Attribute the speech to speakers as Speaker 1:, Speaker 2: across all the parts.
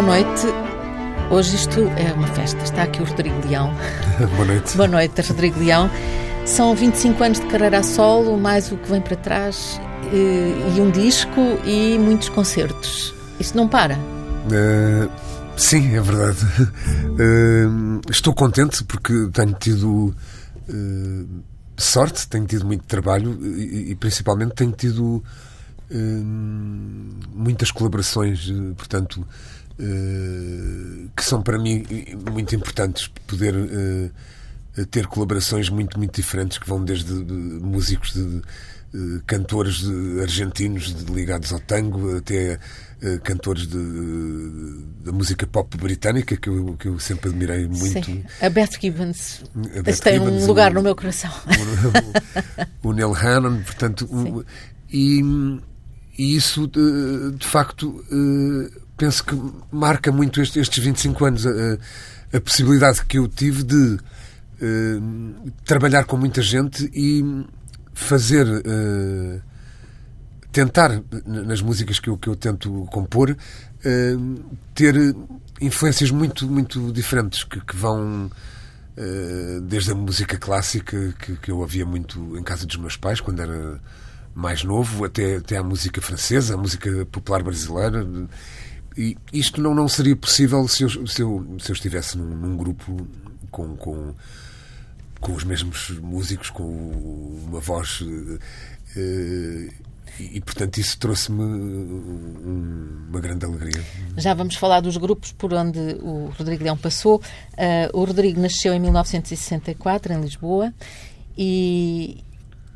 Speaker 1: boa noite. Hoje isto é uma festa. Está aqui o Rodrigo Leão.
Speaker 2: boa noite.
Speaker 1: Boa noite, Rodrigo Leão. São 25 anos de carreira a solo, mais o que vem para trás, e, e um disco e muitos concertos. Isto não para?
Speaker 2: Uh, sim, é verdade. Uh, estou contente porque tenho tido uh, sorte, tenho tido muito trabalho e, e principalmente tenho tido muitas colaborações, portanto, que são para mim muito importantes poder ter colaborações muito, muito diferentes que vão desde músicos de eh, cantores argentinos ligados ao tango, até uh, cantores da música pop britânica, que eu, que eu sempre admirei muito. Sim.
Speaker 1: A Beth Gibbons. A Beth tem Gibbons, um lugar o, no meu coração.
Speaker 2: O, o, Neil Hannon, portanto. Um, e, e, isso, de, de facto, uh, penso que marca muito estes, estes 25 anos. A, a possibilidade que eu tive de trabalhar com muita gente e fazer. Uh, tentar, nas músicas que eu, que eu tento compor, uh, ter influências muito, muito diferentes que, que vão. Uh, desde a música clássica, que, que eu havia muito em casa dos meus pais, quando era mais novo, até, até à música francesa, a música popular brasileira. E isto não, não seria possível se eu, se eu, se eu estivesse num, num grupo com, com com os mesmos músicos, com uma voz. Uh, e, portanto, isso trouxe-me uma grande alegria.
Speaker 1: Já vamos falar dos grupos por onde o Rodrigo Leão passou. Uh, o Rodrigo nasceu em 1964, em Lisboa, e,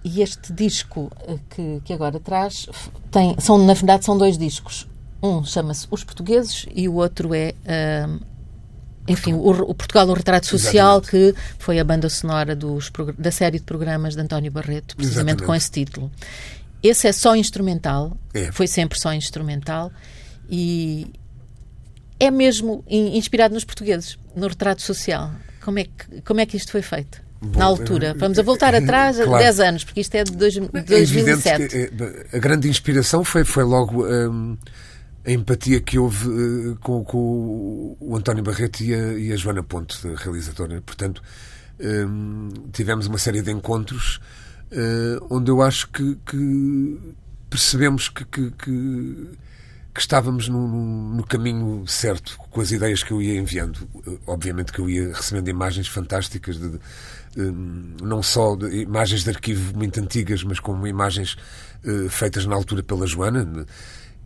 Speaker 1: e este disco que, que agora traz tem, são, na verdade, são dois discos. Um chama-se Os Portugueses e o outro é uh, enfim, o, o, Portugal, o Retrato Social, Exatamente. que foi a banda sonora dos, da série de programas de António Barreto, precisamente Exatamente. com esse título. Esse é só instrumental, é. foi sempre só instrumental e é mesmo inspirado nos portugueses, no retrato social. Como é que, como é que isto foi feito? Bom, na altura. Eh, Vamos a voltar atrás claro. 10 anos, porque isto é de dois, 2007. É
Speaker 2: a grande inspiração foi, foi logo. Hum, a empatia que houve uh, com, com, o António Barreto e a, e a Joana Ponte, a realizadora. Portanto, um, tivemos uma série de encontros uh, onde eu acho que, que percebemos que, que, que, estávamos no, no, caminho certo com as ideias que eu ia enviando. Obviamente que eu ia recebendo imagens fantásticas de, de não só de imagens de arquivo muito antigas, mas como imagens uh, feitas na altura pela Joana.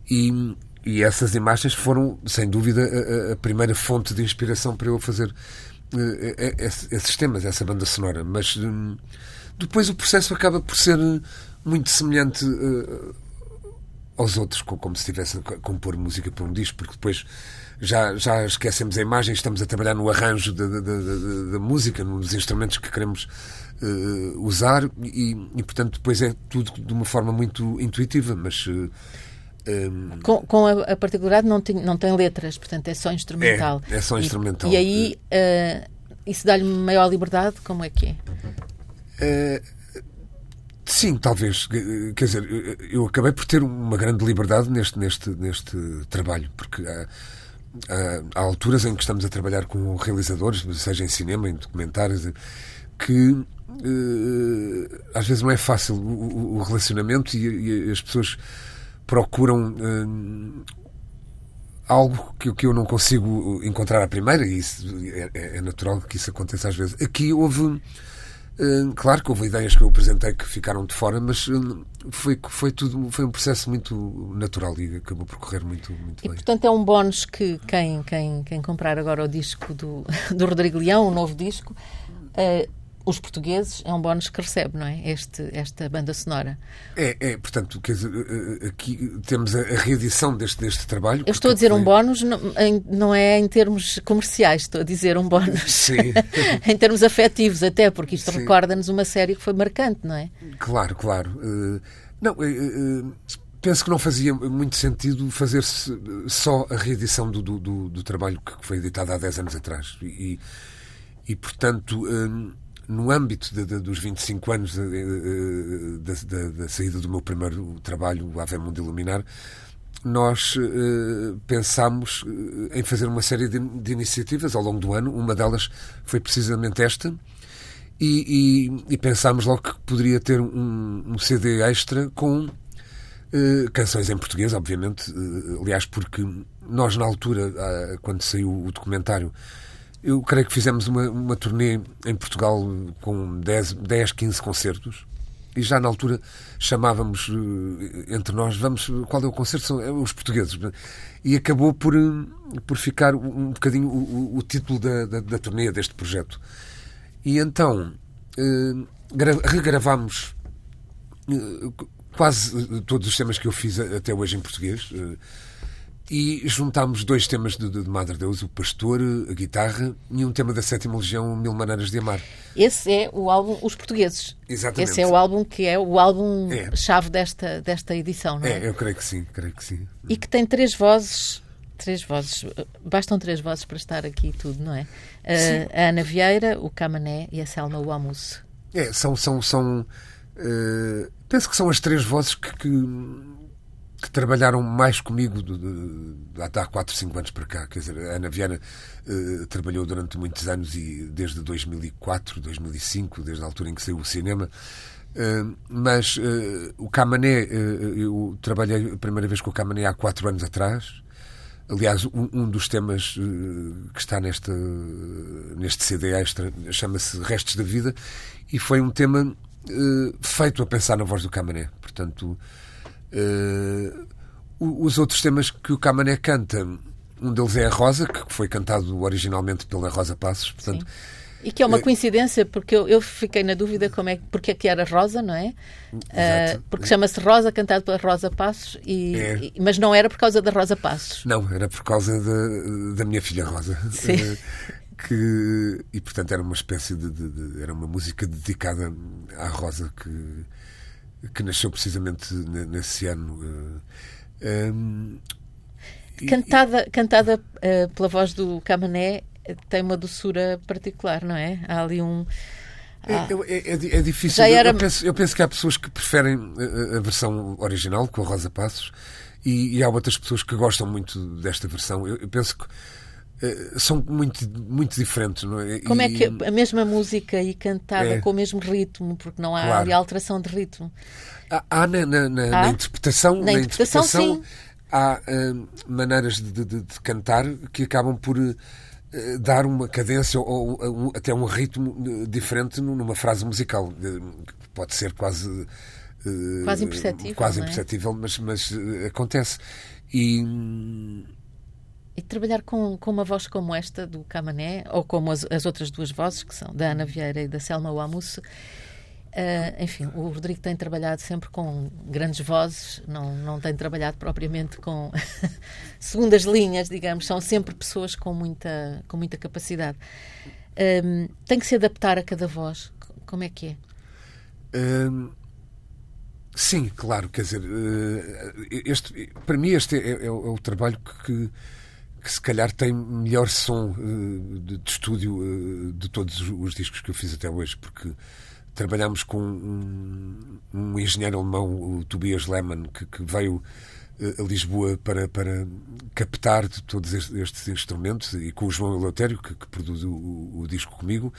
Speaker 2: E, e essas imagens foram, sem dúvida, a, a primeira fonte de inspiração para eu fazer uh, esses temas, essa banda sonora. Mas um, depois o processo acaba por ser muito semelhante aos outros, como se estivesse a compor música para um disco, porque depois já, já esquecemos a imagem, estamos a trabalhar no arranjo da, da música, nos instrumentos que queremos uh, usar, e, e, portanto depois é tudo de uma forma muito intuitiva, mas. Uh,
Speaker 1: um... Com, com a, particularidade não tem, não tem letras, portanto é só instrumental.
Speaker 2: É, é só instrumental.
Speaker 1: E, e aí uh, isso dá-lhe maior liberdade? Como é que
Speaker 2: é? Uh, sim, talvez. Quer dizer, eu acabei por ter uma grande liberdade neste, neste, neste trabalho, porque há, há, há alturas em que estamos a trabalhar com realizadores, seja em cinema, em documentários, que uh, às vezes não é fácil o, o relacionamento e, e as pessoas procuram uh, algo que, que eu não consigo encontrar à primeira, e isso é, é, é natural que isso aconteça às vezes. Aqui houve. Uh, claro que houve ideias que eu apresentei que ficaram de fora, mas uh, foi, foi tudo foi um processo muito natural e acabou por correr muito, muito
Speaker 1: e,
Speaker 2: bem.
Speaker 1: Portanto, é um bónus que quem, quem, quem comprar agora o disco do, do Rodrigo Leão, o novo disco, uh, os portugueses é um bónus que recebe, não é? Este, esta banda sonora.
Speaker 2: É, é portanto, quer dizer, eh, eh, aqui temos a, reedição deste, deste trabalho.
Speaker 1: Eu estou a dizer foi... um bónus, não, em, não é em termos comerciais, estou a dizer um bónus.
Speaker 2: Sim.
Speaker 1: em termos afetivos, até, porque isto recorda-nos uma série que foi marcante, não é?
Speaker 2: Claro, claro. Uh, não, uh, uh, penso que não fazia muito sentido fazer-se só a reedição do, do, do, do, trabalho que foi editado há 10 anos atrás. E, e portanto no âmbito de, de, dos 25 anos da, da, da, saída do meu primeiro trabalho, Ave Mundo Iluminar, nós uh, pensámos em fazer uma série de, de, iniciativas ao longo do ano. Uma delas foi precisamente esta. E, e, e pensámos logo que poderia ter um, um CD extra com uh, canções em português, obviamente. Aliás, porque nós, na altura, uh, quando saiu o documentário, eu creio que fizemos uma, uma turnê em Portugal com 10, 10 15 concertos e já na altura chamávamos eh, entre nós, vamos, qual é o concerto? São é, os portugueses. E acabou por, eh, por ficar um bocadinho o, o título da, da, da turnê deste projeto. E então eh, regravámos eh, quase todos os temas que eu fiz até hoje em português. E juntámos dois temas de, de, de Madre Deus, o Pastor, a guitarra e um tema da Sétima Legião, Mil Maneiras de Amar.
Speaker 1: Esse é o álbum Os Portugueses.
Speaker 2: Exatamente.
Speaker 1: Esse é o álbum que é o álbum-chave é. desta, desta edição, não é?
Speaker 2: É, eu creio que sim, creio que sim.
Speaker 1: E que tem três vozes, três vozes, bastam três vozes para estar aqui tudo, não é? Uh, a Ana Vieira, o Camané e a Selma Wamus.
Speaker 2: É, são, são, são uh, penso que são as três vozes que, que que trabalharam mais comigo de, de, de, há 4, 5 anos para cá. Quer dizer, a Ana Viana uh, trabalhou durante muitos anos e desde 2004, 2005, desde a altura em que saiu o cinema. Uh, mas uh, o Camané, eu trabalhei a primeira vez com o Camané há 4 anos atrás. Aliás, um, um dos temas que está neste, neste CD extra chama-se Restos da Vida e foi um tema feito a pensar na voz do Camané. Portanto, Uh, os outros temas que o Camané canta, um deles é a Rosa, que foi cantado originalmente pela Rosa Passos, portanto. Sim.
Speaker 1: E que é uma eh, coincidência, porque eu, eu, fiquei na dúvida como é, porque é que era Rosa, não é? Uh, porque chama-se Rosa, cantado pela Rosa Passos, e, é. e, mas não era por causa da Rosa Passos.
Speaker 2: Não, era por causa de, da minha filha Rosa. Sim. Que, e portanto era uma espécie de, de, de, Era uma música dedicada à Rosa que que nasceu precisamente nesse ano.
Speaker 1: Eh, um, cantada e, cantada uh, pela voz do Camané tem uma doçura particular, não é? Há ali um.
Speaker 2: É, ah, é, é, é, difícil. Era... Eu, penso, eu, penso, que há pessoas que preferem a, a versão original, com a Rosa Passos, e, e, há outras pessoas que gostam muito desta versão. Eu, eu penso que eh, são muito, muito diferentes. Não é?
Speaker 1: Como e, é que a mesma música e cantada é, com o mesmo ritmo, porque não há claro. alteração de ritmo?
Speaker 2: Há, há na, na, na, na, interpretação, na, interpretação, interpretação há uh, maneiras de, de, de, cantar que acabam por uh, dar uma cadência ou, ou, até um ritmo diferente numa frase musical. Pode ser quase.
Speaker 1: Uh, quase imperceptível.
Speaker 2: Quase
Speaker 1: é?
Speaker 2: imperceptível, mas, mas acontece. E
Speaker 1: e trabalhar com, com uma voz como esta do Camané, ou como as, as outras duas vozes, que são da Ana Vieira e da Selma Wamus, uh, enfim, o Rodrigo tem trabalhado sempre com grandes vozes, não, não tem trabalhado propriamente com segundas linhas, digamos, são sempre pessoas com muita, com muita capacidade. Um, ehm, tem que se adaptar a cada voz. Como é que é?
Speaker 2: Um, ehm, sim, claro, quer dizer, eh, este, para mim este é, é, é o trabalho que que se calhar tem melhor som uh, de, de, estúdio uh, de todos os discos que eu fiz até hoje, porque trabalhámos com um, um engenheiro alemão, o Tobias Lehmann, que, que veio uh, a Lisboa para, para captar todos estes, instrumentos e com o João Eleutério, que, que produz o, o, disco comigo.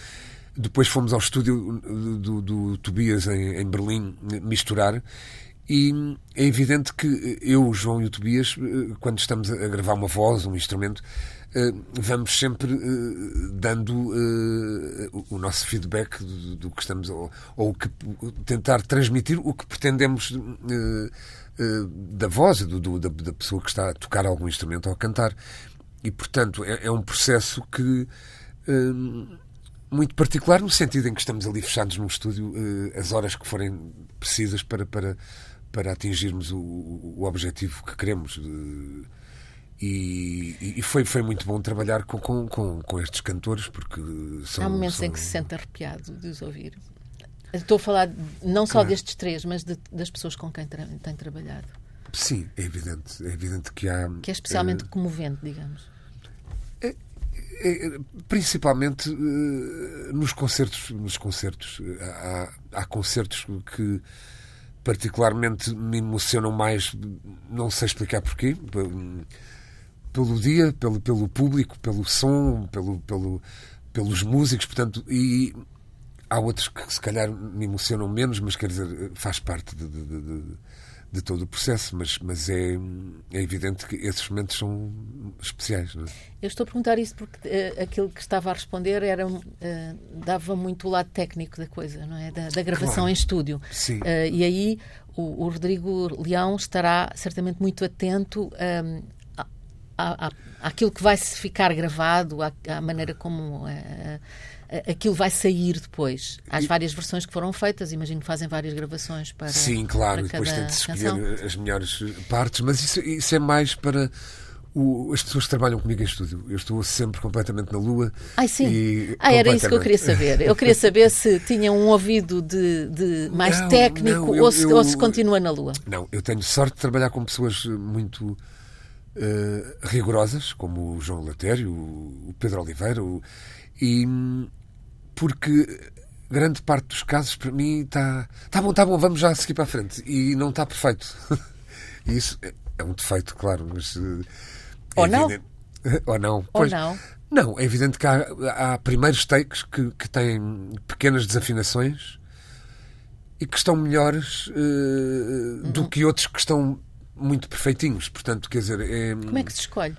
Speaker 2: Depois fomos ao estúdio do, do, do Tobias em, em Berlim misturar e é evidente que eu, o João e o Tobias, eh, quando estamos a gravar uma voz, um instrumento, eh, vamos sempre eh, dando o nosso feedback do que estamos, ou, ou que, tentar transmitir o que pretendemos da voz, do, da, da, pessoa que está a tocar algum instrumento ou a cantar. E, portanto, é, é um processo que. muito particular no sentido em que estamos ali fechados num estúdio as horas que forem precisas para, para para atingirmos o, o objetivo que queremos. E, e, foi, foi muito bom trabalhar com, com, com, estes cantores, porque são.
Speaker 1: Há momentos
Speaker 2: são...
Speaker 1: em que se sente arrepiado de os ouvir. Estou a falar não só claro. destes três, mas de, das pessoas com quem tra tem trabalhado.
Speaker 2: Sim, é evidente. É evidente que há.
Speaker 1: Que é especialmente uh, comovente, digamos.
Speaker 2: É, é, principalmente uh, nos concertos. Nos concertos. Há, há concertos que particularmente me emocionam mais, não sei explicar porquê, pelo dia, pelo, pelo público, pelo som, pelo, pelo, pelos músicos, portanto, e há outros que se calhar me emocionam menos, mas quer dizer, faz parte de, de, de, de todo o processo, mas, mas é, é evidente que esses momentos são especiais. Não é?
Speaker 1: Eu estou a perguntar isso porque uh, aquilo que estava a responder era uh, dava muito o lado técnico da coisa, não é? Da, da gravação
Speaker 2: claro.
Speaker 1: em estúdio.
Speaker 2: Sim.
Speaker 1: Uh, e aí o, o, Rodrigo Leão estará certamente muito atento um, à, àquilo que vai ficar gravado, à, à maneira como aquilo vai sair depois. Há as várias versões que foram feitas, imagino que fazem várias gravações para.
Speaker 2: Sim, claro,
Speaker 1: para
Speaker 2: e depois tem de escolher
Speaker 1: canção.
Speaker 2: as melhores partes, mas isso, isso é mais para. O, as pessoas que trabalham comigo em estúdio. Eu estou sempre completamente na lua.
Speaker 1: Ai, sim. Ah, era isso que eu queria saber. Eu queria saber se tinham um ouvido de, de mais
Speaker 2: não,
Speaker 1: técnico
Speaker 2: não, eu,
Speaker 1: ou, se,
Speaker 2: eu,
Speaker 1: ou, se, continua na lua.
Speaker 2: Não, eu tenho sorte de trabalhar com pessoas muito uh, rigorosas, como o João Latério, o Pedro Oliveira, o, e porque grande parte dos casos para mim está tá bom, está bom, vamos já seguir para a frente e não está perfeito. e isso é um defeito, claro, mas
Speaker 1: é ou não
Speaker 2: ou não,
Speaker 1: pois, ou não.
Speaker 2: Não, é evidente que há, há primeiros takes que, que têm pequenas desafinações e que estão melhores uh, uhum. do que outros que estão muito perfeitinhos. Portanto, quer dizer. É...
Speaker 1: Como é que se escolhe?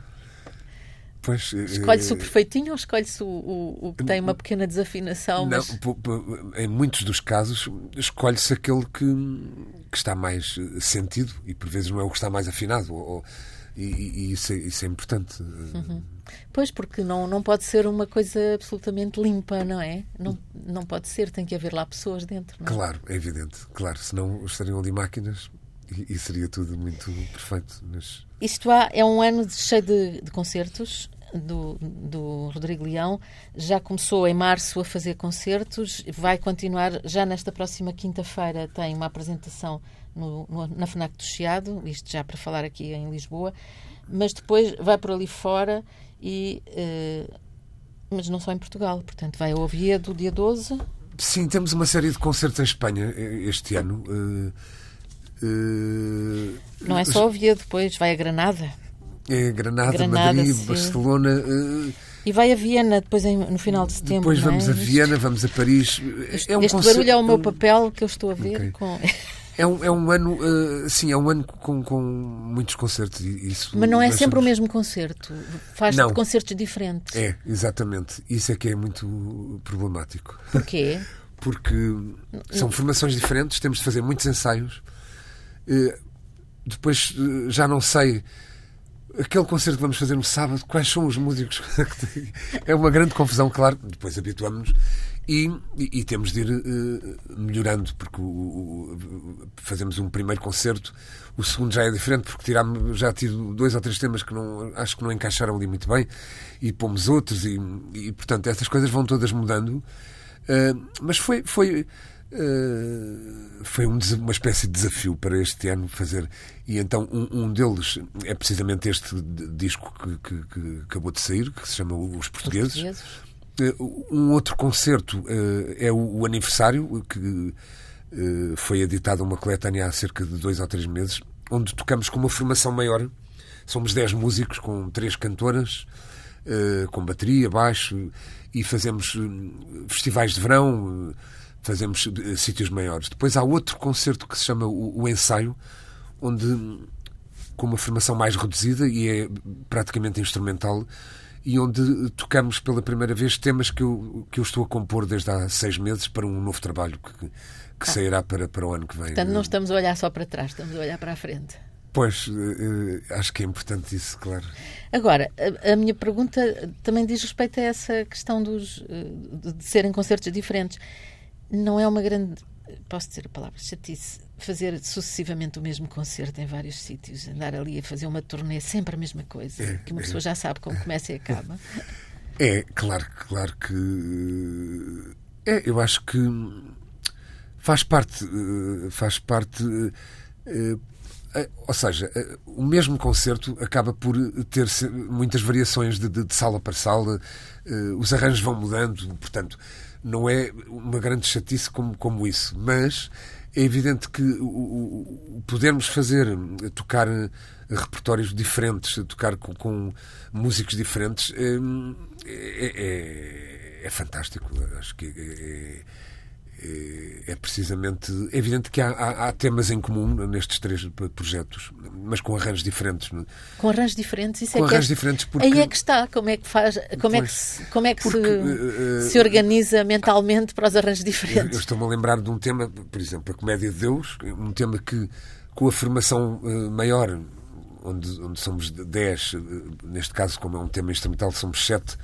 Speaker 2: Pois,
Speaker 1: escolhe-se o perfeitinho ou escolhe-se o, o, o, que tem uma pequena desafinação?
Speaker 2: Não,
Speaker 1: mas...
Speaker 2: em muitos dos casos, escolhe-se aquele que, que está mais sentido e por vezes não é o que está mais afinado. Ou, e, e isso, é, isso, é, importante.
Speaker 1: Uhum. Pois, porque não, não pode ser uma coisa absolutamente limpa, não é? Não, não pode ser, tem que haver lá pessoas dentro. Não
Speaker 2: é? Claro, é evidente. Claro, senão estariam ali máquinas e, e seria tudo muito perfeito. Mas...
Speaker 1: Isto há, é um ano cheio de, de concertos do, do Rodrigo Leão. Já começou em março a fazer concertos, vai continuar já nesta próxima quinta-feira. Tem uma apresentação no, no, na FNAC do Chiado, isto já para falar aqui em Lisboa, mas depois vai por ali fora e. Uh, mas não só em Portugal, portanto, vai ao Oviedo dia 12.
Speaker 2: Sim, temos uma série de concertos em Espanha eh, este ano. Uh,
Speaker 1: não é só Oviedo, depois vai a Granada.
Speaker 2: É Granada, Granada Madrid, sim. Barcelona. Uh,
Speaker 1: e vai a Viena depois no final de setembro.
Speaker 2: Depois vamos
Speaker 1: é?
Speaker 2: a Viena, vamos a Paris.
Speaker 1: Este, é um este concerto... barulho é o meu papel que eu estou a ver. Okay. Com...
Speaker 2: É um, é um ano, uh, sim, é um ano com, com muitos concertos. Isso
Speaker 1: Mas não é sempre o mesmo concerto. Faz concertos diferentes.
Speaker 2: É, exatamente. Isso é que é muito problemático.
Speaker 1: Porquê?
Speaker 2: Porque são formações diferentes, temos de fazer muitos ensaios. Depois uh, já não sei aquele concerto que vamos fazer no sábado, quais são os músicos? é uma grande confusão, claro. Depois habituamos-nos e, e, e, temos de ir uh, melhorando, porque o, o, fazemos um primeiro concerto, o segundo já é diferente, porque tiramos, já tive dois ou três temas que não, acho que não encaixaram ali muito bem, e pomos outros, e, e portanto essas coisas vão todas mudando. Uh, mas foi, foi, uh, foi um, uma espécie de desafio para este ano fazer. E então um, um deles é precisamente este disco que, que, que, acabou de sair, que se chama Os Portugueses. Os Portugueses eh, um outro concerto eh, é o aniversário, que eh, foi editado uma coletânea há cerca de dois ou três meses, onde tocamos com uma formação maior. Somos dez músicos com três cantoras, com bateria, baixo, e fazemos festivais de verão, fazemos sítios maiores. Depois há outro concerto que se chama o, Ensaio, onde com uma formação mais reduzida e é praticamente instrumental, e onde tocamos pela primeira vez temas que eu, que eu estou a compor desde há seis meses para um novo trabalho que, que ah. sairá para, para o ano que vem.
Speaker 1: Portanto, não estamos a olhar só para trás, estamos a olhar para a frente.
Speaker 2: Pois, uh, acho que é importante isso, claro.
Speaker 1: Agora, a, minha pergunta também diz respeito a essa questão dos, de serem concertos diferentes. Não é uma grande, posso dizer a palavra, chatice, fazer sucessivamente o mesmo concerto em vários sítios, andar ali a fazer uma turnê sempre a mesma coisa, é, que uma pessoa é. já sabe como começa e acaba.
Speaker 2: É, claro, claro que é, eu acho que faz parte, eh, faz parte, eh, eh, ou seja, o mesmo concerto acaba por ter muitas variações de, de, de sala para sala, os arranjos vão mudando, portanto, não é uma grande chatice como, como isso, mas é evidente que o, o podermos fazer, tocar repertórios diferentes, tocar com, com músicos diferentes, é, é, é, fantástico. Acho que é, é, precisamente. É evidente que há, há, há, temas em comum nestes três projetos, mas com arranjos diferentes.
Speaker 1: Com arranjos diferentes, isso
Speaker 2: com
Speaker 1: é
Speaker 2: arranjos
Speaker 1: que
Speaker 2: é, diferentes porque...
Speaker 1: Aí é que está, como é que faz, como é que se, como é que porque, se, uh, se organiza mentalmente para os arranjos diferentes?
Speaker 2: Eu estou-me a lembrar de um tema, por exemplo, a Comédia de Deus, um tema que, com a formação uh, maior, onde, onde somos 10, uh, neste caso, como é um tema instrumental, somos 7,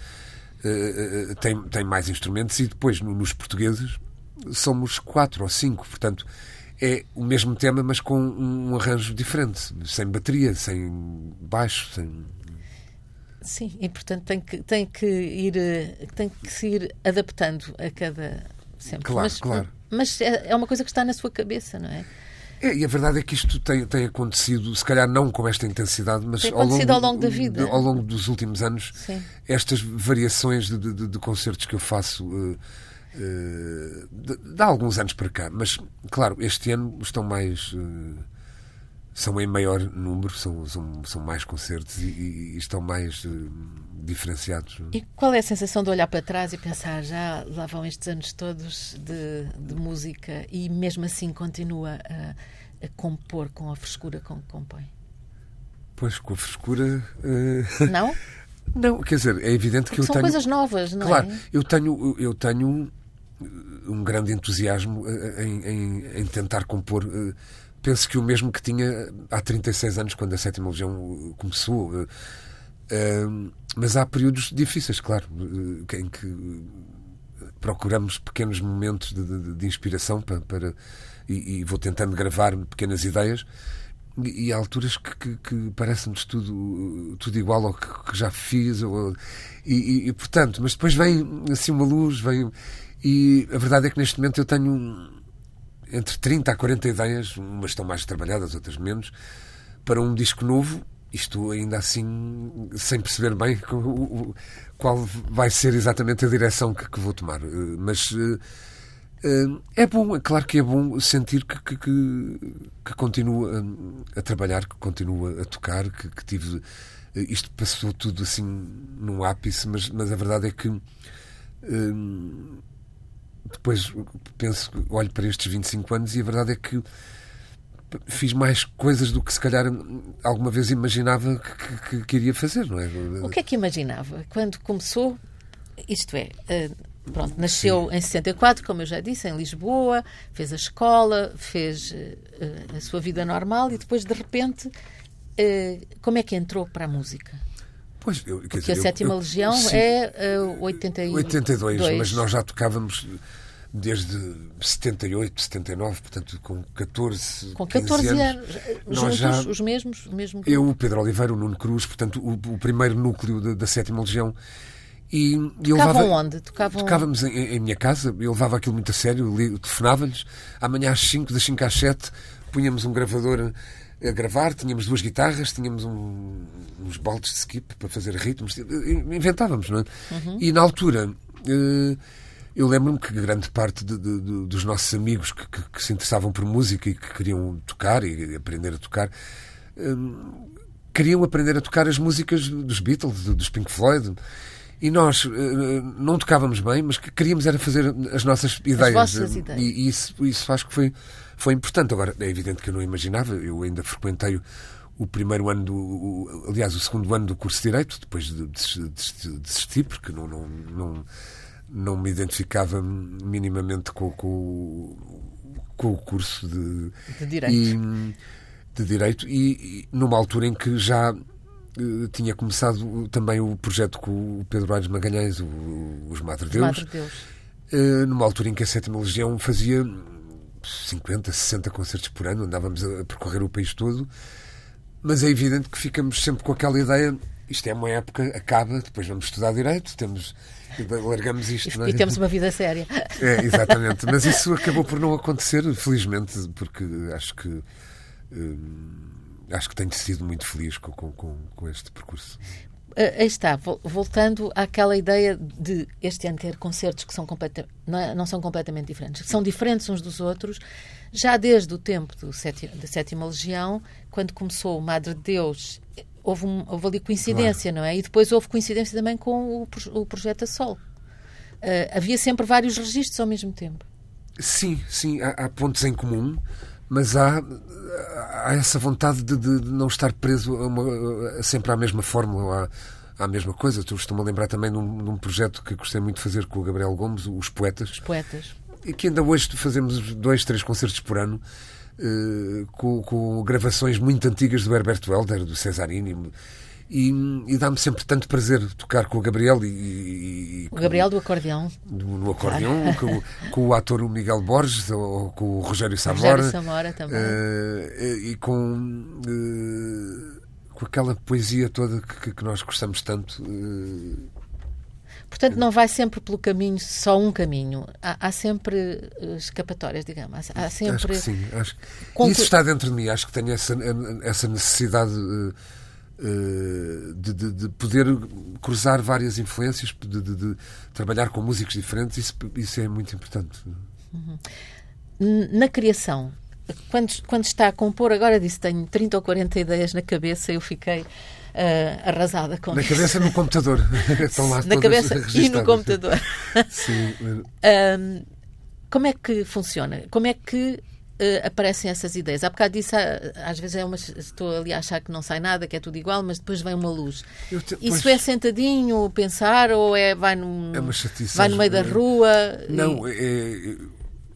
Speaker 2: tem, tem mais instrumentos, e depois nos portugueses somos quatro ou cinco, portanto é o mesmo tema, mas com um arranjo diferente, sem bateria, sem baixo, sem.
Speaker 1: Sim, e portanto tem que, tem que, ir, tem que se ir adaptando a cada. Sempre.
Speaker 2: Claro,
Speaker 1: mas,
Speaker 2: claro.
Speaker 1: Mas é, é uma coisa que está na sua cabeça, não é?
Speaker 2: É, e a verdade é que isto tem, tem acontecido, se calhar não com esta intensidade, mas
Speaker 1: ao longo, ao longo, da vida.
Speaker 2: Ao longo dos últimos anos, Sim. estas variações de, de, de, concertos que eu faço. Uh, eh, de, de, há alguns anos para cá, mas claro, este ano estão mais. Uh, são em maior número, são, são, são mais concertos e, e estão mais uh, diferenciados.
Speaker 1: E qual é a sensação de olhar para trás e pensar já lá vão estes anos todos de, de música e mesmo assim continua a, a, compor com a frescura com que compõe?
Speaker 2: Pois, com a frescura.
Speaker 1: Não?
Speaker 2: Não, quer dizer, é evidente
Speaker 1: Porque
Speaker 2: que eu
Speaker 1: são
Speaker 2: tenho.
Speaker 1: São coisas novas, não
Speaker 2: claro,
Speaker 1: é?
Speaker 2: Claro, eu tenho, eu tenho um grande entusiasmo eh, em, em, em, tentar compor. Eh, penso que o mesmo que tinha há 36 anos, quando a Sétima Legião começou. Eh, mas há períodos difíceis, claro, em que procuramos pequenos momentos de, de, de inspiração para, para e, e, vou tentando gravar pequenas ideias. E, e há alturas que, que, que parece-nos tudo, tudo igual ao que, que já fiz. Ou, e, e, portanto, mas depois vem assim uma luz, vem e a verdade é que neste momento eu tenho entre 30 a 40 ideias, umas estão mais trabalhadas, outras menos, para um disco novo. Isto ainda assim, sem perceber bem qual vai ser exatamente a direção que, vou tomar. Eh, mas eh, eh, é bom, é claro que é bom sentir que, que, que, que continuo a, a, trabalhar, que continuo a tocar, que, que tive. Isto passou tudo assim num ápice, mas, mas a verdade é que depois penso, olho para estes 25 anos e a verdade é que fiz mais coisas do que se calhar alguma vez imaginava que, que, que iria fazer, não é?
Speaker 1: O que é que imaginava? Quando começou, isto é, uh, pronto, nasceu Sim. em 64, como eu já disse, em Lisboa, fez a escola, fez uh, a sua vida normal e depois, de repente, uh, como é que entrou para a música?
Speaker 2: Pois, eu,
Speaker 1: Porque
Speaker 2: dizer,
Speaker 1: a Sétima
Speaker 2: eu,
Speaker 1: Legião
Speaker 2: sim,
Speaker 1: é uh, 82.
Speaker 2: 82, mas nós já tocávamos desde 78, 79, portanto com 14,
Speaker 1: com 14
Speaker 2: anos.
Speaker 1: anos. Juntos, já, os mesmos? Mesmo
Speaker 2: eu, o Pedro Oliveira, o Nuno Cruz, portanto o, o primeiro núcleo da, da Sétima Legião.
Speaker 1: E Tocavam levava, onde?
Speaker 2: Tocavam... Tocávamos em, em, minha casa, eu levava aquilo muito a sério, telefonava-lhes, amanhã às 5, das 5 às 7, punhamos um gravador a gravar, tínhamos duas guitarras, tínhamos um, uns baldes de skip para fazer ritmos, inventávamos, não é? Uhum. E na altura, eh, eu lembro-me que grande parte de, de, de, dos nossos amigos que, que, que, se interessavam por música e que queriam tocar e aprender a tocar, eh, queriam aprender a tocar as músicas dos Beatles, dos Pink Floyd. E nós uh, não tocávamos bem, mas queríamos era fazer as nossas ideias.
Speaker 1: As ideias.
Speaker 2: E, e isso, isso acho que foi foi importante. Agora, é evidente que eu não imaginava, eu ainda frequentei o primeiro ano, do, o, aliás, o segundo ano do curso de Direito, depois de, de, de desistir, porque não, não, não, não me identificava minimamente com, com, com o curso de,
Speaker 1: de Direito. E,
Speaker 2: de direito e, e, numa altura em que já uh, tinha começado também o projeto com o Pedro Aires Magalhães, o, os Madre Deus,
Speaker 1: Madre Deus.
Speaker 2: Uh, numa altura em que a Sétima Legião fazia 50, 60 concertos por ano, andávamos a percorrer o país todo, mas é evidente que ficamos sempre com aquela ideia. Isto é uma época, acaba, depois vamos estudar direito, temos, largamos isto.
Speaker 1: E, é? e temos uma vida séria.
Speaker 2: É, exatamente. Mas isso acabou por não acontecer, felizmente, porque acho que. Hum, acho que tenho sido muito feliz com, com, com este percurso.
Speaker 1: Eh, aí está, voltando àquela ideia de este ano ter concertos que são não, é, não, são completamente diferentes, que são diferentes uns dos outros, já desde o tempo do da Sétima Legião, quando começou o Madre de Deus, houve, um, houve ali coincidência, claro. não é? E depois houve coincidência também com o, o Projeto a Sol. Uh, havia sempre vários registros ao mesmo tempo.
Speaker 2: Sim, sim, há, há pontos em comum, mas há, há essa vontade de, de não estar preso a uma, a sempre à mesma fórmula, à, à mesma coisa. Tu estou-me a lembrar também num, num, projeto que gostei muito de fazer com o Gabriel Gomes, Os Poetas.
Speaker 1: Os Poetas.
Speaker 2: E que ainda hoje fazemos dois, três concertos por ano. Uh, com, com, gravações muito antigas do Herberto Helder, do Cesarini, e, e dá-me sempre tanto prazer tocar com o Gabriel e, e
Speaker 1: o Gabriel do acordeão
Speaker 2: no, no acordeão com, com, o ator Miguel Borges ou com o Rogério Samora,
Speaker 1: Rogério Samora também. Uh,
Speaker 2: e com uh, com aquela poesia toda que, que nós gostamos tanto uh,
Speaker 1: Portanto, não vai sempre pelo caminho, só um caminho. Há, há sempre escapatórias, digamos. Há, sempre.
Speaker 2: Acho que sim. Acho... Isso está dentro de mim. Acho que tenho essa, essa necessidade eh, de, de, de, poder cruzar várias influências, de, de, trabalhar com músicos diferentes, isso, isso é muito importante.
Speaker 1: Uhum. Na criação, quando, quando está a compor, agora disse tenho 30 ou 40 ideias na cabeça, eu fiquei uh, arrasada com
Speaker 2: Na
Speaker 1: isso.
Speaker 2: cabeça no computador. Estão lá
Speaker 1: na cabeça e no computador.
Speaker 2: Sim.
Speaker 1: um, como é que funciona? Como é que uh, aparecem essas ideias. Há bocado disse, às vezes é uma, estou ali a achar que não sai nada, que é tudo igual, mas depois vem uma luz. Te, Isso pois, é sentadinho, pensar, ou é vai, num,
Speaker 2: é chatice,
Speaker 1: vai no meio da rua?
Speaker 2: Não, e... é, é,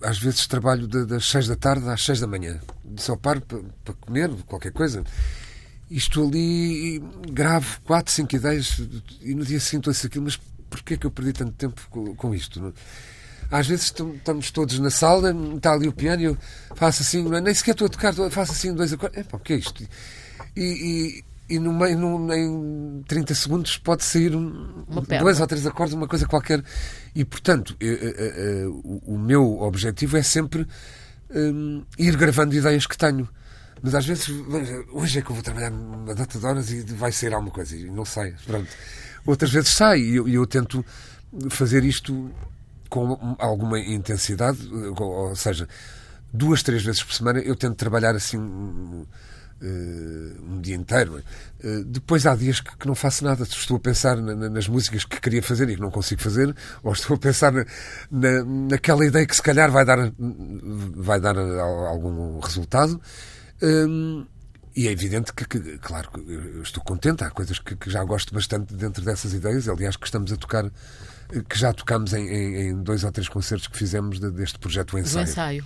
Speaker 2: às vezes trabalho das 6 da tarde às 6 da manhã. Só paro para, para comer qualquer coisa. E estou ali e gravo 4, 5 ideias e no dia seguinte ouço aquilo, mas porquê é que eu perdi tanto tempo com, com isto? Não? Às vezes estamos todos na sala, está ali o piano e eu faço assim, nem sequer estou a tocar, faço assim dois acordes. Epá, o que é isto? E, e, e no meio, no, em 30 segundos, pode sair um, dois ou três acordes, uma coisa qualquer. E, portanto, eu, eu, eu, o, o meu objetivo é sempre um, ir gravando ideias que tenho. Mas às vezes, hoje é que eu vou trabalhar uma data de horas e vai sair alguma coisa e não sai. Pronto. Outras vezes sai e eu tento fazer isto com alguma intensidade, ou seja, duas, três vezes por semana eu tento trabalhar assim um, um dia inteiro. Uh, depois há dias que, não faço nada. Estou a pensar na, nas músicas que queria fazer e que não consigo fazer, ou estou a pensar na, na, naquela ideia que se calhar vai dar, vai dar algum resultado. Um, e é evidente que, que, claro, estou contente. Há coisas que, que já gosto bastante dentro dessas ideias. Aliás, que estamos a tocar que já tocámos em, em, em, dois ou três concertos que fizemos de, deste projeto o ensaio.
Speaker 1: O ensaio.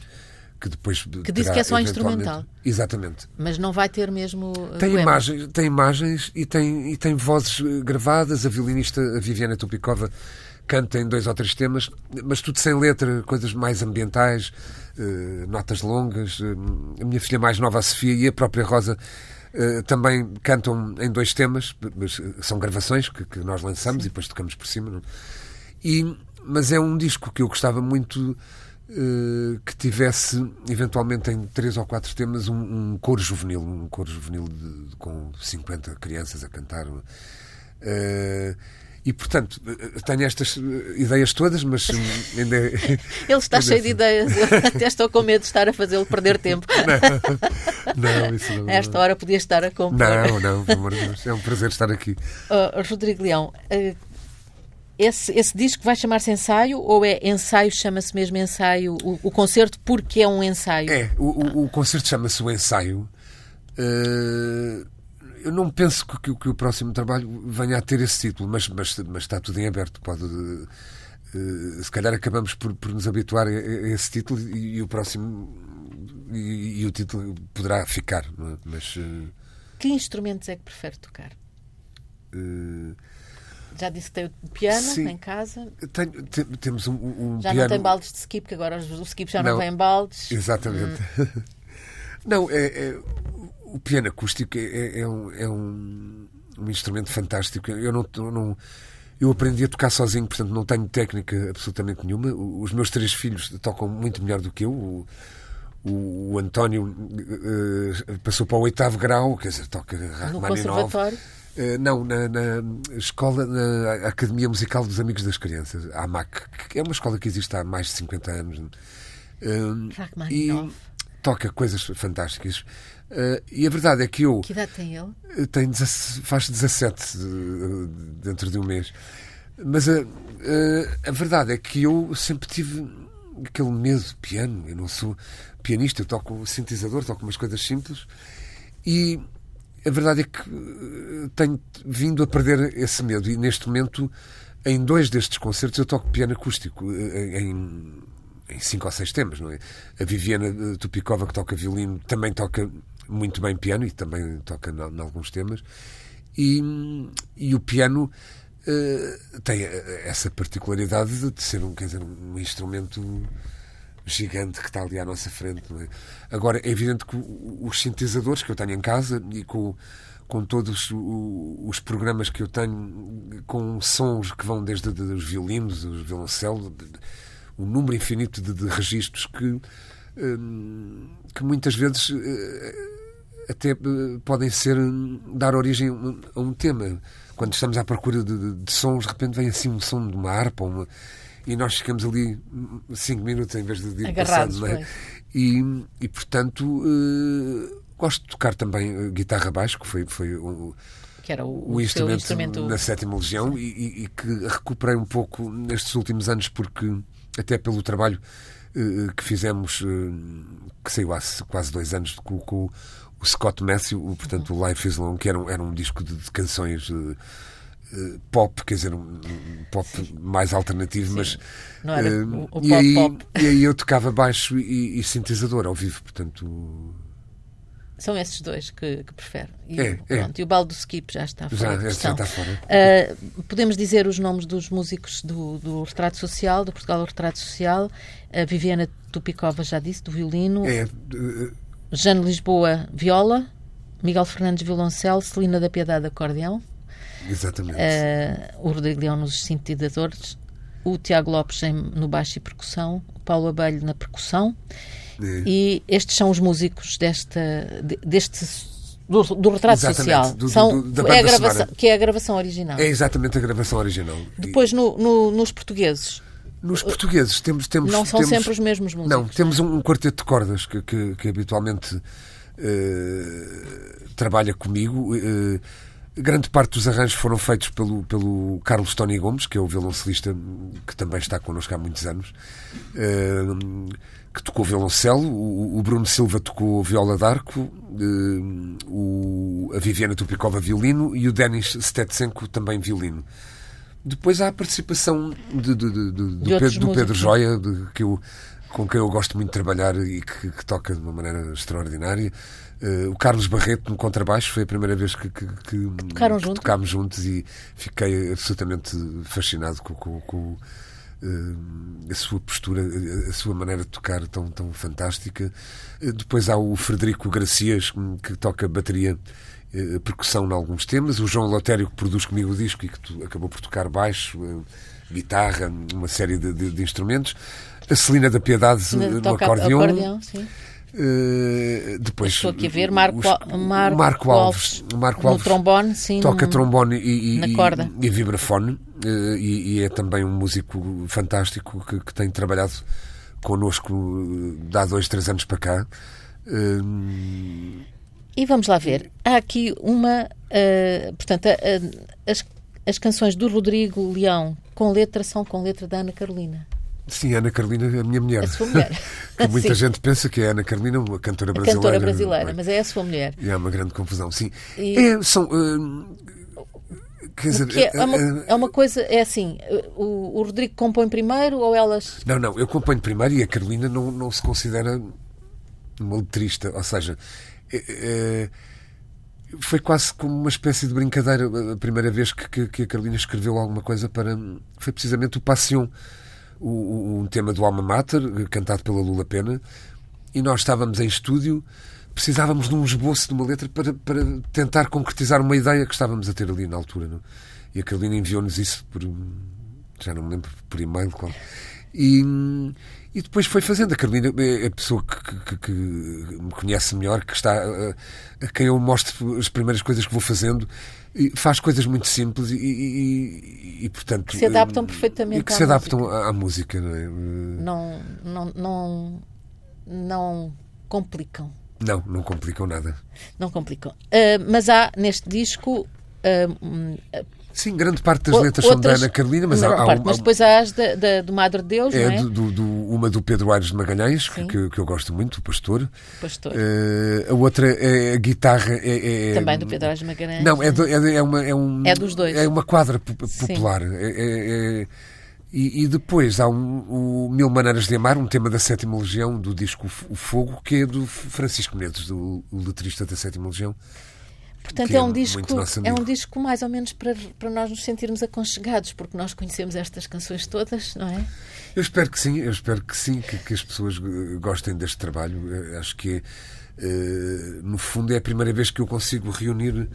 Speaker 2: Que depois
Speaker 1: que disse que é só instrumental.
Speaker 2: Exatamente.
Speaker 1: Mas não vai ter mesmo.
Speaker 2: Uh, tem imagens, tem imagens e tem, e tem vozes uh, gravadas. A violinista a Viviana Tupicova canta em dois ou três temas, mas tudo sem letra, coisas mais ambientais, notas longas. Uh, a minha filha mais nova, a Sofia, e a própria Rosa. Uh, também cantam em dois temas, mas são gravações que, que nós lançamos Sim. e depois tocamos por cima. Não? E, mas é um disco que eu gostava muito que tivesse, eventualmente, em três ou quatro temas, um, um coro juvenil, um coro juvenil de, de, com 50 crianças a cantar. Uh, e, portanto, tenho estas ideias todas, mas ainda é...
Speaker 1: Ele está cheio de ideias. Eu até estou com medo de estar a fazê-lo perder tempo.
Speaker 2: Não, não isso não.
Speaker 1: A esta hora podia estar a comprar.
Speaker 2: Não, não, pelo amor de Deus. É um prazer estar aqui.
Speaker 1: Oh, Rodrigo Leão, uh, esse, esse disco vai chamar-se ensaio ou é ensaio, chama-se mesmo ensaio, o, o, concerto porque é um ensaio?
Speaker 2: É, o, o, o concerto chama-se o ensaio. Uh, eu não penso que, que, que, o próximo trabalho venha a ter esse título, mas, mas, mas está tudo em aberto. Pode, uh, se calhar acabamos por, por nos habituar a, a esse título e, e o próximo e, e, o título poderá ficar. É? Mas, uh,
Speaker 1: que instrumentos é que prefere tocar? Já disse que tem o piano Sim. em casa.
Speaker 2: Tenho, tem, temos um, um
Speaker 1: já
Speaker 2: piano...
Speaker 1: não tem baldes de ski, porque agora os, os skips já não, não vêm baldes.
Speaker 2: Exatamente. Hum. não, é, é, o piano acústico é, é, é, um, é um, um, instrumento fantástico. Eu não, não eu aprendi a tocar sozinho, portanto não tenho técnica absolutamente nenhuma. Os meus três filhos tocam muito melhor do que eu. O, o, o António uh, passou para o oitavo grau, quer dizer, toca
Speaker 1: Rachmaninoff.
Speaker 2: Uh, não, na, na, escola, na Academia Musical dos Amigos das Crianças, a AMAC, que é uma escola que existe há mais de 50 anos.
Speaker 1: Uh, e
Speaker 2: toca coisas fantásticas. Uh, e a verdade é que eu.
Speaker 1: Que idade tem ele?
Speaker 2: Tem, faz 17 dentro de um mês. Mas a, a, a verdade é que eu sempre tive aquele medo de piano. Eu não sou pianista, eu toco sintetizador, toco umas coisas simples. E a verdade é que eh, tenho vindo a perder esse medo e neste momento em dois destes concertos eu toco piano acústico eh, em, em cinco ou seis temas, não é? A Viviana eh, Tupicova que toca violino também toca muito bem piano e também toca em alguns temas e, e o piano uh, tem essa particularidade de ser um, quer dizer, um instrumento gigante que está ali à nossa frente. É? Agora, é evidente que os sintetizadores que eu tenho em casa e com, com todos os programas que eu tenho, com sons que vão desde os violinos, os violoncelos, um número infinito de, de registros que, que muitas vezes eh, até eh, podem ser dar origem a um tema. Quando estamos à procura de, de, de sons, de repente vem assim um som de uma harpa, uma, e nós ficamos ali cinco minutos em vez de ir
Speaker 1: Agarrados,
Speaker 2: passando. É? E, e, portanto, uh, gosto de tocar também guitarra baixo, que foi, foi o,
Speaker 1: que era o,
Speaker 2: o instrumento, instrumento, na Sétima Legião e, e, que recuperei um pouco nestes últimos anos, porque até pelo trabalho que fizemos, que saiu há quase dois anos, com, com o Scott Matthew, portanto, o Life is Long, que era um, era um disco de, de canções eh, pop, quer dizer, um, pop Sim. mais alternativo, Sim. mas.
Speaker 1: Não era uh, o, o
Speaker 2: e,
Speaker 1: pop,
Speaker 2: aí,
Speaker 1: pop.
Speaker 2: e aí eu tocava baixo e, e sintetizador ao vivo, portanto.
Speaker 1: São esses dois que, que prefere. E,
Speaker 2: é,
Speaker 1: pronto,
Speaker 2: é.
Speaker 1: e o baldo do skip já está fora.
Speaker 2: Já, já está fora.
Speaker 1: Uh, podemos dizer os nomes dos músicos do, do Retrato Social, do Portugal Retrato Social. A Viviana Tupicova já disse, do violino.
Speaker 2: É, uh,
Speaker 1: Jane Lisboa, viola. Miguel Fernandes, violoncelo. Celina da Piedade, acordeão.
Speaker 2: Exatamente.
Speaker 1: Uh, o Rodrigo Leão nos sintetizadores, o Tiago Lopes no baixo e percussão, o Paulo Abelho na percussão. É. E estes são os músicos desta, deste do, do retrato
Speaker 2: exatamente,
Speaker 1: social.
Speaker 2: Do,
Speaker 1: São,
Speaker 2: do,
Speaker 1: é a gravação, que é a gravação original.
Speaker 2: É exatamente a gravação original.
Speaker 1: Depois, no, no, nos portugueses.
Speaker 2: Nos portugueses temos. temos
Speaker 1: não são
Speaker 2: temos,
Speaker 1: sempre os mesmos músicos.
Speaker 2: Não, temos um, um quarteto de cordas que, que, que habitualmente uh, trabalha comigo. Uh, Grande parte dos arranjos foram feitos pelo, pelo Carlos Tony Gomes, que é o violoncelista que também está connosco há muitos anos, uh, que tocou violoncelo. O, o, Bruno Silva tocou viola d'arco, o, a Viviana Tupicova violino e o Denis Stetsenko também violino. Depois há a participação de, de, de, do, Pedro, do Pedro Joia, que eu, com quem eu gosto muito de trabalhar e que, que toca de uma maneira extraordinária. Uh, o Carlos Barreto no contrabaixo foi a primeira vez que, que, que,
Speaker 1: que
Speaker 2: junto? tocámos juntos e fiquei absolutamente fascinado com, com, com a sua postura, a sua maneira de tocar tão, tão fantástica. Uh, depois há o Frederico Gracias, que toca bateria percussão em alguns temas, o João Lotério que produz comigo o disco e que acabou por tocar baixo, guitarra, uma série de, de, de instrumentos. A Celina da Piedade no acordeão. acordeão Uh, depois
Speaker 1: Estou aqui a ver Marco, os, Marco,
Speaker 2: Marco Alves, Marco Alves
Speaker 1: no trombone, sim,
Speaker 2: toca trombone e,
Speaker 1: e, corda.
Speaker 2: e, e vibrafone uh, e, é também um músico fantástico que, que tem trabalhado connosco de há dois, três anos para cá. Uh,
Speaker 1: e vamos lá ver. Há aqui uma. portanto, as, as canções do Rodrigo Leão com letra são com letra da Ana Carolina.
Speaker 2: Sim, Ana Carolina, a minha mulher.
Speaker 1: A sua mulher.
Speaker 2: que muita sim. gente pensa que é Ana Carolina, uma cantora brasileira.
Speaker 1: A cantora brasileira, mas é a sua mulher.
Speaker 2: E é uma grande confusão, sim. E... É, são. Uh, quer dizer,
Speaker 1: é, é, uma, é uma coisa, é assim, o, o, Rodrigo compõe primeiro ou elas.
Speaker 2: Não, não, eu componho primeiro e a Carolina não, não se considera uma letrista, ou seja. É, é, foi quase como uma espécie de brincadeira a primeira vez que, que, que a Carolina escreveu alguma coisa para. Foi precisamente o Passion o, um tema do Alma Mater, cantado pela Lula Pena, e nós estávamos em estúdio, precisávamos de um esboço de uma letra para, para tentar concretizar uma ideia que estávamos a ter ali na altura. Não? E a Carolina enviou-nos isso por. já não me lembro, por e-mail. Qual. E, e depois foi fazendo. A Carolina é a pessoa que, que, que me conhece melhor, que está a, a, quem eu mostro as primeiras coisas que vou fazendo. Faz coisas muito simples e, e, e, portanto
Speaker 1: que se adaptam perfeitamente
Speaker 2: e que se adaptam música. À, à, música não, é?
Speaker 1: não não não não complicam
Speaker 2: não não complicam nada
Speaker 1: não complicam uh, mas há neste disco uh,
Speaker 2: Sim, grande parte das letras Outras, são da Ana Carolina, mas há, há
Speaker 1: parte, Mas depois há as da, da, do Madre Deus,
Speaker 2: é,
Speaker 1: não é?
Speaker 2: Do, do, uma do Pedro Aires de Magalhães, que, que, eu gosto muito, o Pastor.
Speaker 1: Pastor.
Speaker 2: Uh, a outra é a guitarra. É,
Speaker 1: é, Também do Pedro Aires de Magalhães.
Speaker 2: Não, é, do, é, é, uma, é, um,
Speaker 1: é dos dois.
Speaker 2: É uma quadra popular. É, é, é, e, e, depois há um, o Mil Maneiras de Amar, um tema da Sétima Legião, do disco O Fogo, que é do Francisco Menezes, do, letrista da Sétima Legião.
Speaker 1: Portanto, é, é um, disco, é um disco mais ou menos para, para nós nos sentirmos aconchegados, porque nós conhecemos estas canções todas, não é?
Speaker 2: Eu espero que sim, eu espero que sim, que, que as pessoas gostem deste trabalho. Eu acho que, uh, no fundo, é a primeira vez que eu consigo reunir uh,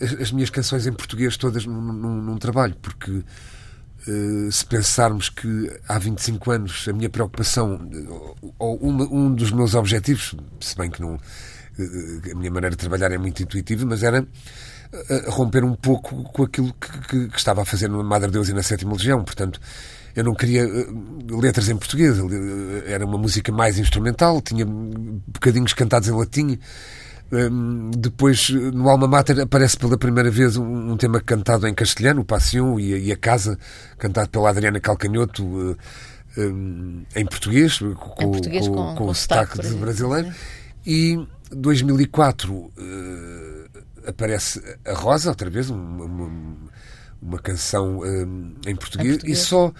Speaker 2: as, as, minhas canções em português todas num, num, num trabalho, porque uh, se pensarmos que há 25 anos a minha preocupação, ou uma, um dos meus objetivos, se bem que não a minha maneira de trabalhar é muito intuitiva, mas era eh, romper um pouco com aquilo que, que, que estava a fazer no Madre Deus e na Sétima Legião. Portanto, eu não queria eh, letras em português, era uma música mais instrumental, tinha bocadinhos cantados em latim. Ehm, depois, no Alma Mater, aparece pela primeira vez um, tema cantado em castelhano, o Passion e a, Casa, cantado pela Adriana Calcanhoto eh, ehm, em português, com,
Speaker 1: em português com,
Speaker 2: com, com, o sotaque brasileiro. E 2004 uh, aparece a Rosa, outra vez, uma, uma, uma canção uh, em, português, em, português, e só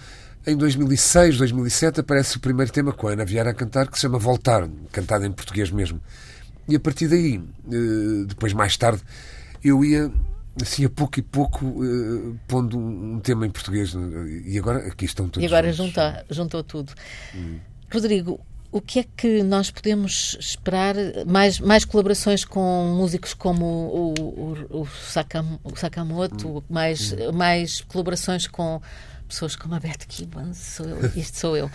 Speaker 2: em 2006, 2007 aparece o primeiro tema com a Ana Vieira a cantar, que se chama Voltar, cantado em português mesmo. E a partir daí, uh, depois mais tarde, eu ia assim a pouco e pouco uh, pondo um, um, tema em português e agora aqui estão todos
Speaker 1: e agora juntou, juntou tudo hum. Rodrigo o que é que nós podemos esperar? Mais, mais colaborações com músicos como o, o, o, Sakam, o Sakamoto, mais, mais colaborações com pessoas como a Beth Gibbons, sou eu, isto sou eu. uh,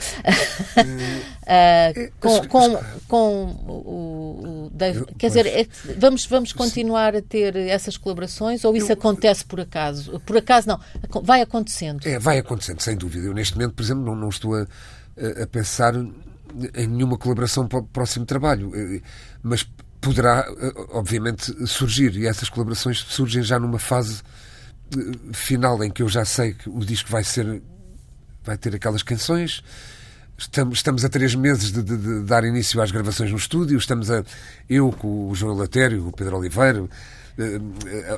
Speaker 1: com, com, com o, o Dave. Quer dizer, é, vamos, vamos continuar a ter essas colaborações ou isso eu, acontece por acaso? Por acaso não, vai acontecendo.
Speaker 2: É, vai acontecendo, sem dúvida. Eu neste momento, por exemplo, não, não estou a, a pensar em nenhuma colaboração para o próximo trabalho, eh, mas poderá, eh, obviamente, surgir. E essas colaborações surgem já numa fase eh, final em que eu já sei que o disco vai ser. vai ter aquelas canções. Estamos, estamos a três meses de, de, de dar início às gravações no estúdio. Estamos a. eu com o João Latério, o Pedro Oliveira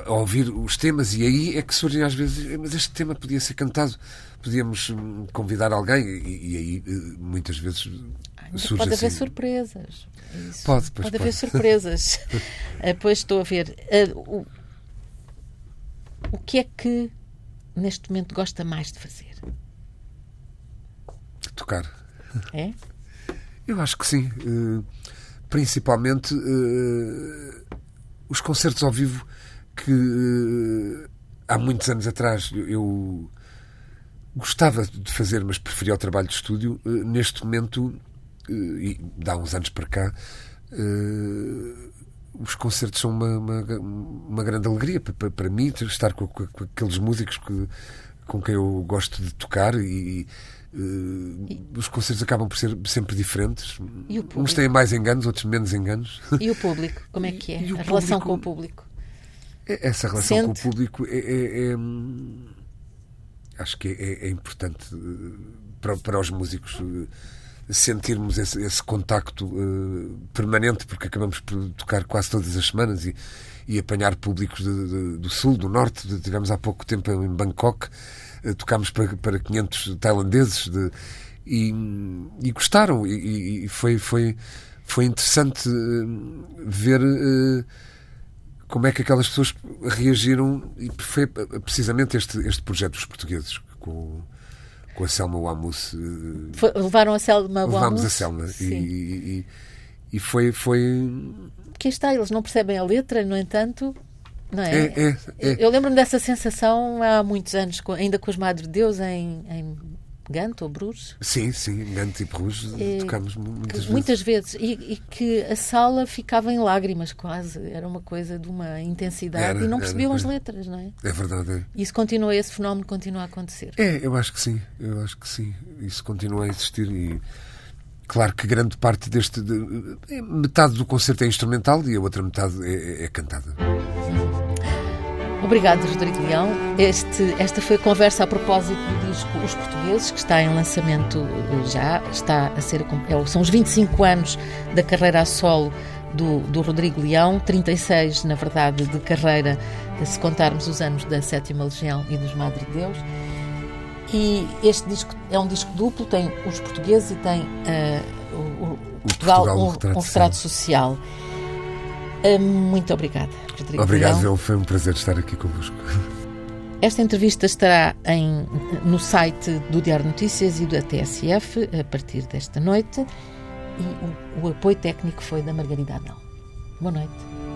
Speaker 2: a ouvir os temas e aí é que surgem às vezes mas este tema podia ser cantado podíamos hum, convidar alguém e, e aí muitas vezes
Speaker 1: surge pode
Speaker 2: assim.
Speaker 1: haver surpresas
Speaker 2: Isso. pode,
Speaker 1: pode,
Speaker 2: pode
Speaker 1: haver surpresas. Depois estou a ver. Uh, o, o que é que neste momento gosta mais de fazer?
Speaker 2: Tocar.
Speaker 1: É?
Speaker 2: Eu acho que sim. Principalmente os concertos ao vivo que uh, há muitos anos atrás eu, gostava de fazer, mas preferia o trabalho de estúdio. Uh, neste momento, uh, e dá uns anos para cá, os concertos são uma, uma, uma grande alegria para, para, mim, estar com, com, com, aqueles músicos que, com quem eu gosto de tocar e, Uh, os concertos acabam por ser sempre diferentes. Uns têm mais enganos, outros menos enganos.
Speaker 1: E o público? Como é que é? a relação com o público?
Speaker 2: É, essa relação Sente? com o público é, é, é acho que é, é importante eh, para, para, os músicos eh, sentirmos esse, esse contacto uh, permanente, porque acabamos por tocar quase todas as semanas e, e apanhar públicos de, de, do Sul, do Norte. Tivemos há pouco tempo em Bangkok tocámos para, para 500 tailandeses de, e, e gostaram e, e, foi, foi, foi interessante eh, ver uh, como é que aquelas pessoas reagiram e foi precisamente este, este projeto dos portugueses com, com a Selma Wamus.
Speaker 1: Levaram a Selma Wamus?
Speaker 2: Levámos a Selma e, e, e, foi, foi...
Speaker 1: Que está, eles não percebem a letra, no entanto não é?
Speaker 2: É, é, é.
Speaker 1: Eu lembro-me dessa sensação há muitos anos, ainda com os Madre de Deus em, em Gante ou Bruges.
Speaker 2: Sim, sim, Gante e Bruges
Speaker 1: É,
Speaker 2: tocámos muitas vezes.
Speaker 1: Muitas vezes. E, e que a sala ficava em lágrimas quase. Era uma coisa de uma intensidade
Speaker 2: Era,
Speaker 1: e não
Speaker 2: era,
Speaker 1: percebiam as
Speaker 2: era.
Speaker 1: letras, não é?
Speaker 2: É verdade. É.
Speaker 1: E isso continua, esse fenómeno continua a acontecer.
Speaker 2: É, eu acho que sim, eu acho que sim. Isso continua a existir e claro que grande parte deste de- é, metade do concerto é instrumental e a outra metade é, é- é cantada.
Speaker 1: Obrigado, Rodrigo Leão. Este, esta foi a conversa a propósito do disco Os Portugueses, que está em lançamento eh, já, está a ser, é, são os 25 anos da carreira a solo do, do Rodrigo Leão, 36, na verdade, de carreira, se contarmos os anos da Sétima Legião e dos Madre de Deus. E este disco é um disco duplo, tem os portugueses e tem eh, o, o Portugal,
Speaker 2: Portugal, um
Speaker 1: um,
Speaker 2: retrato
Speaker 1: retrato social. Eh, muito obrigada,
Speaker 2: Obrigado. João, foi um prazer estar aqui convosco.
Speaker 1: Esta entrevista estará em, no site do Diário Notícias e da TSF a partir desta noite e o, o apoio técnico foi da Margarida Anão. Boa noite.